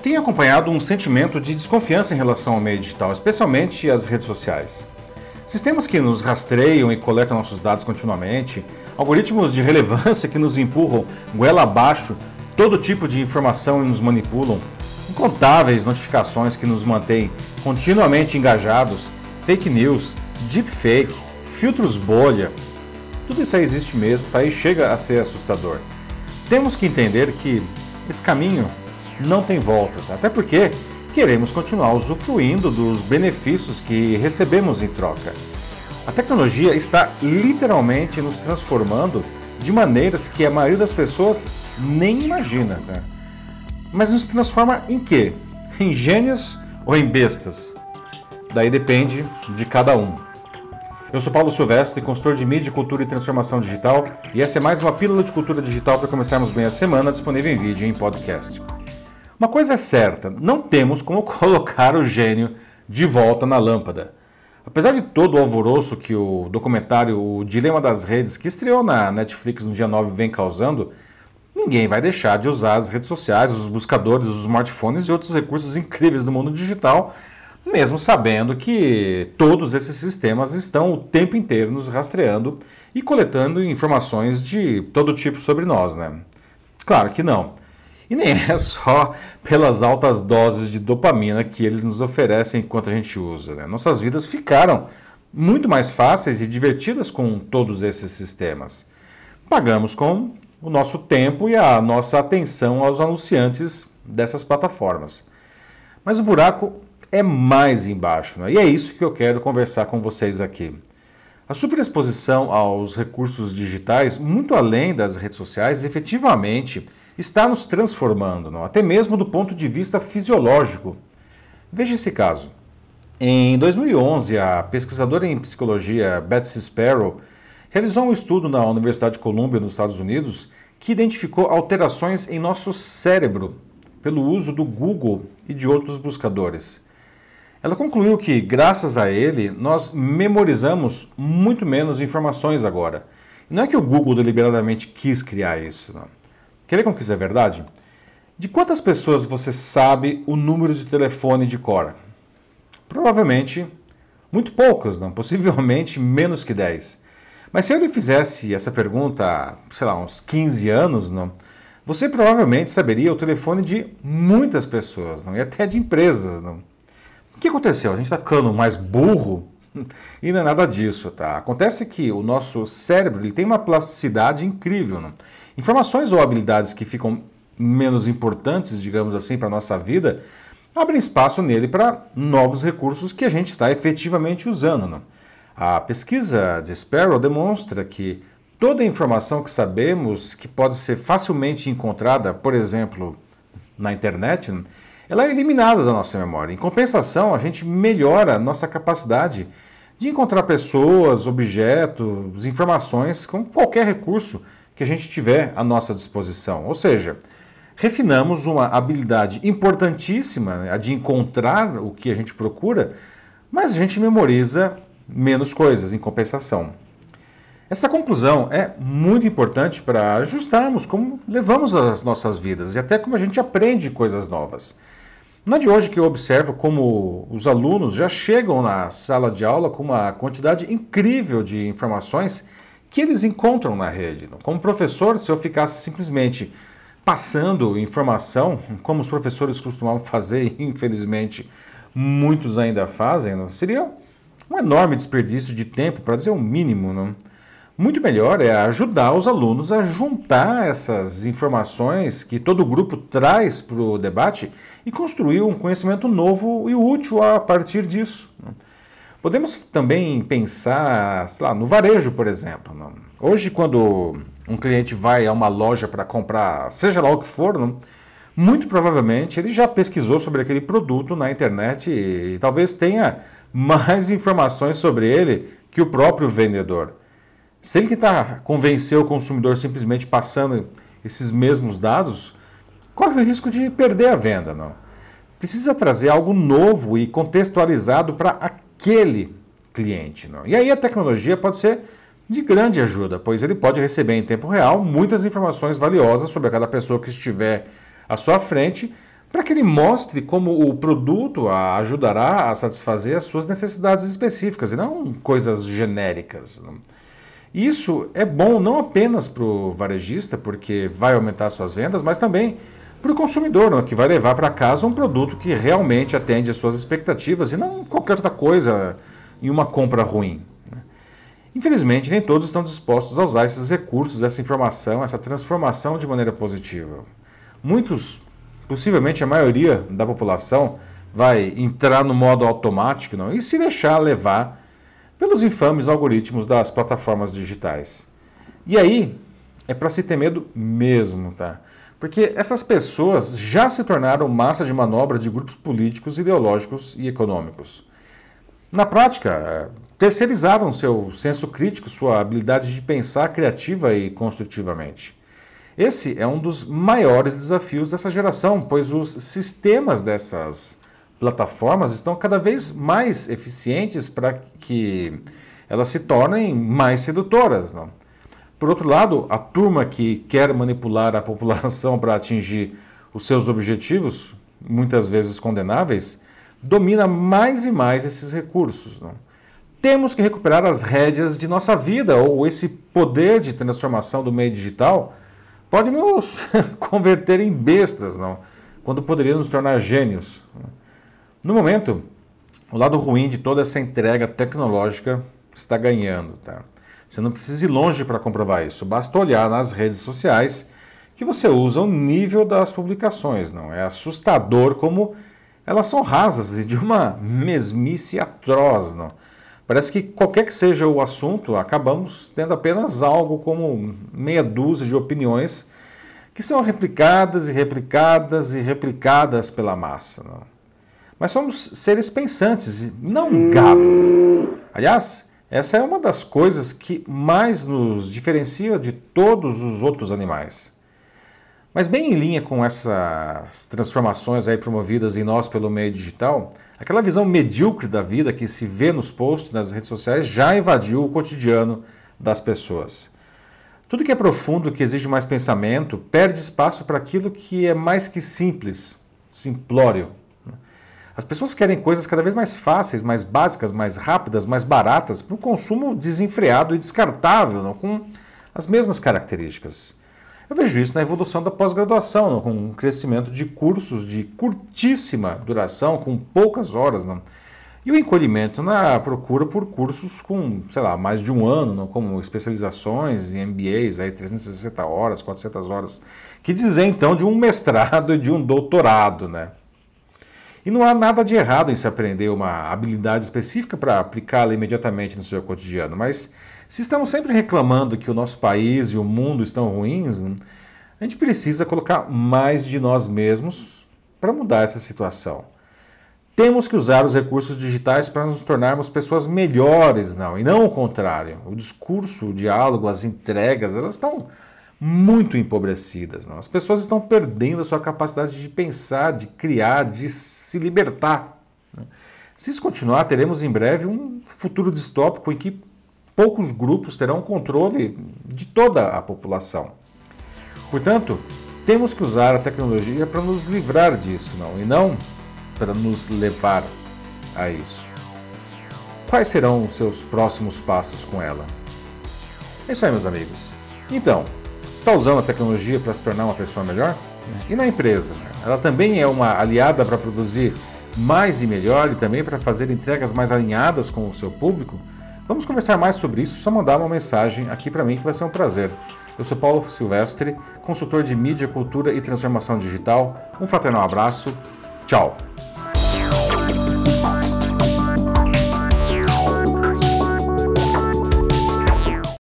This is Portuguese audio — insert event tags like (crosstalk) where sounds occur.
Tenho acompanhado um sentimento de desconfiança em relação ao meio digital, especialmente as redes sociais. Sistemas que nos rastreiam e coletam nossos dados continuamente, algoritmos de relevância que nos empurram goela abaixo todo tipo de informação e nos manipulam, incontáveis notificações que nos mantêm continuamente engajados, fake news, deepfake, filtros bolha. Tudo isso aí existe mesmo, tá aí chega a ser assustador. Temos que entender que esse caminho não tem volta, tá? até porque queremos continuar usufruindo dos benefícios que recebemos em troca. A tecnologia está literalmente nos transformando de maneiras que a maioria das pessoas nem imagina. Tá? Mas nos transforma em quê? Em gênios ou em bestas? Daí depende de cada um. Eu sou Paulo Silvestre, consultor de mídia, cultura e transformação digital, e essa é mais uma pílula de cultura digital para começarmos bem a semana, disponível em vídeo e em podcast. Uma coisa é certa, não temos como (laughs) colocar o gênio de volta na lâmpada. Apesar de todo o alvoroço que o documentário O Dilema das Redes, que estreou na Netflix no dia 9, vem causando, ninguém vai deixar de usar as redes sociais, os buscadores, os smartphones e outros recursos incríveis do mundo digital, mesmo sabendo que todos esses sistemas estão o tempo inteiro nos rastreando e coletando informações de todo tipo sobre nós, né? Claro que não. E nem é só pelas altas doses de dopamina que eles nos oferecem enquanto a gente usa. Né? Nossas vidas ficaram muito mais fáceis e divertidas com todos esses sistemas. Pagamos com o nosso tempo e a nossa atenção aos anunciantes dessas plataformas. Mas o buraco é mais embaixo, né? e é isso que eu quero conversar com vocês aqui. A superexposição aos recursos digitais, muito além das redes sociais, efetivamente está nos transformando, não? até mesmo do ponto de vista fisiológico. Veja esse caso. Em 2011, a pesquisadora em psicologia Betsy Sparrow realizou um estudo na Universidade de Columbia, nos Estados Unidos, que identificou alterações em nosso cérebro pelo uso do Google e de outros buscadores. Ela concluiu que, graças a ele, nós memorizamos muito menos informações agora. Não é que o Google deliberadamente quis criar isso, não. Quer ver como que isso é verdade? De quantas pessoas você sabe o número de telefone de cor? Provavelmente muito poucas, não? (laughs) Possivelmente menos que 10. Mas se eu lhe fizesse essa pergunta sei lá, uns 15 anos, não? Você provavelmente saberia o telefone de muitas pessoas, não? E até de empresas, não? O que aconteceu? A gente está ficando mais burro? (laughs) E não é nada disso, tá? Acontece que o nosso cérebro ele tem uma plasticidade incrível? Informações ou habilidades que ficam menos importantes, digamos assim, para a nossa vida, abrem espaço nele para novos recursos que a gente está efetivamente usando. A pesquisa de Sparrow demonstra que toda a informação que sabemos que pode ser facilmente encontrada, por exemplo, na internet, ela é eliminada da nossa memória. Em compensação, a gente melhora a nossa capacidade de encontrar pessoas, objetos, informações com qualquer recurso que a gente tiver à nossa disposição. Ou seja, refinamos uma habilidade importantíssima, né, a de encontrar o que a gente procura, mas a gente memoriza menos coisas em compensação. Essa conclusão é muito importante para ajustarmos como levamos as nossas vidas e até como a gente aprende coisas novas. Não é de hoje que eu observo como os alunos já chegam na sala de aula com uma quantidade incrível de informações que eles encontram na rede. Como professor, se eu ficasse simplesmente passando informação, como os professores costumavam fazer, (laughs) e infelizmente muitos ainda fazem, seria um enorme desperdício de tempo, para dizer o mínimo. Não? Muito melhor é ajudar os alunos a juntar essas informações que todo grupo traz para o debate e construir um conhecimento novo e útil a partir disso. Não? Podemos também pensar lá, no varejo, por exemplo. Não? Hoje, quando um cliente vai a uma loja para comprar, seja lá o que for, não? muito provavelmente ele já pesquisou sobre aquele produto na internet e talvez tenha mais informações sobre ele que o próprio vendedor. Se ele tentar convencer o consumidor simplesmente passando esses mesmos dados, corre o risco de perder a venda. Não? Precisa trazer algo novo e contextualizado para aquele cliente. Não? E aí a tecnologia pode ser de grande ajuda, pois ele pode receber em tempo real muitas informações valiosas sobre cada pessoa que estiver à sua frente, para que ele mostre como o produto ajudará a satisfazer as suas necessidades específicas e não coisas genéricas. Isso é bom não apenas para o varejista, porque vai aumentar suas vendas, mas também para o consumidor, que vai levar para casa um produto que realmente atende às suas expectativas e não qualquer outra coisa em uma compra ruim. Infelizmente, nem todos estão dispostos a usar esses recursos, essa informação, essa transformação de maneira positiva. Muitos, possivelmente a maioria da população, vai entrar no modo automático não? e se deixar levar pelos infames algoritmos das plataformas digitais. E aí é para se ter medo mesmo, tá? Porque essas pessoas já se tornaram massa de manobra de grupos políticos, ideológicos e econômicos. Na prática, terceirizaram seu senso crítico, sua habilidade de pensar criativa e construtivamente. Esse é um dos maiores desafios dessa geração, pois os sistemas dessas plataformas estão cada vez mais eficientes para que elas se tornem mais sedutoras. Não? Por outro lado, a turma que quer manipular a população para atingir os seus objetivos, muitas vezes condenáveis, domina mais e mais esses recursos. Não? Temos que recuperar as rédeas de nossa vida, ou esse poder de transformação do meio digital pode nos (laughs) converter em bestas, não? quando poderia nos tornar gênios. No momento, o lado ruim de toda essa entrega tecnológica está ganhando. Tá? Você não precisa ir longe para comprovar isso, basta olhar nas redes sociais que você usa o nível das publicações. Não é assustador como elas são rasas e de uma mesmice atroz. Não? Parece que qualquer que seja o assunto, acabamos tendo apenas algo como meia dúzia de opiniões que são replicadas e replicadas e replicadas pela massa. Não? Mas somos seres pensantes, não gado. Aliás, essa é uma das coisas que mais nos diferencia de todos os outros animais. Mas bem em linha com essas transformações aí promovidas em nós pelo meio digital, Aquela visão medíocre da vida que se vê nos posts, nas redes sociais, já invadiu o cotidiano das pessoas. Tudo que é profundo, que exige mais pensamento, perde espaço para aquilo que é mais que simples, simplório. As pessoas querem coisas cada vez mais fáceis, mais básicas, mais rápidas, mais baratas, para o consumo desenfreado e descartável, não? com as mesmas características. Eu vejo isso na evolução da pós-graduação, com um crescimento de cursos de curtíssima duração, com poucas horas. Não? E o encolhimento na procura por cursos com, sei lá, mais de um ano, não? como especializações e MBAs, aí 360 horas, 400 horas, que dizer então de um mestrado e de um doutorado, né? E não há nada de errado em se aprender uma habilidade específica para aplicá-la imediatamente no seu cotidiano, mas se estamos sempre reclamando que o nosso país e o mundo estão ruins, a gente precisa colocar mais de nós mesmos para mudar essa situação. Temos que usar os recursos digitais para nos tornarmos pessoas melhores, não, e não o contrário. O discurso, o diálogo, as entregas, elas estão muito empobrecidas. Não? As pessoas estão perdendo a sua capacidade de pensar, de criar, de se libertar. Se isso continuar, teremos em breve um futuro distópico em que poucos grupos terão controle de toda a população. Portanto, temos que usar a tecnologia para nos livrar disso, não, e não para nos levar a isso. Quais serão os seus próximos passos com ela? É isso aí, meus amigos. Então, está usando a tecnologia para se tornar uma pessoa melhor? E na empresa? Ela também é uma aliada para produzir mais e melhor e também para fazer entregas mais alinhadas com o seu público? Vamos conversar mais sobre isso, só mandar uma mensagem aqui para mim que vai ser um prazer. Eu sou Paulo Silvestre, consultor de mídia, cultura e transformação digital. Um fraternal abraço. Tchau.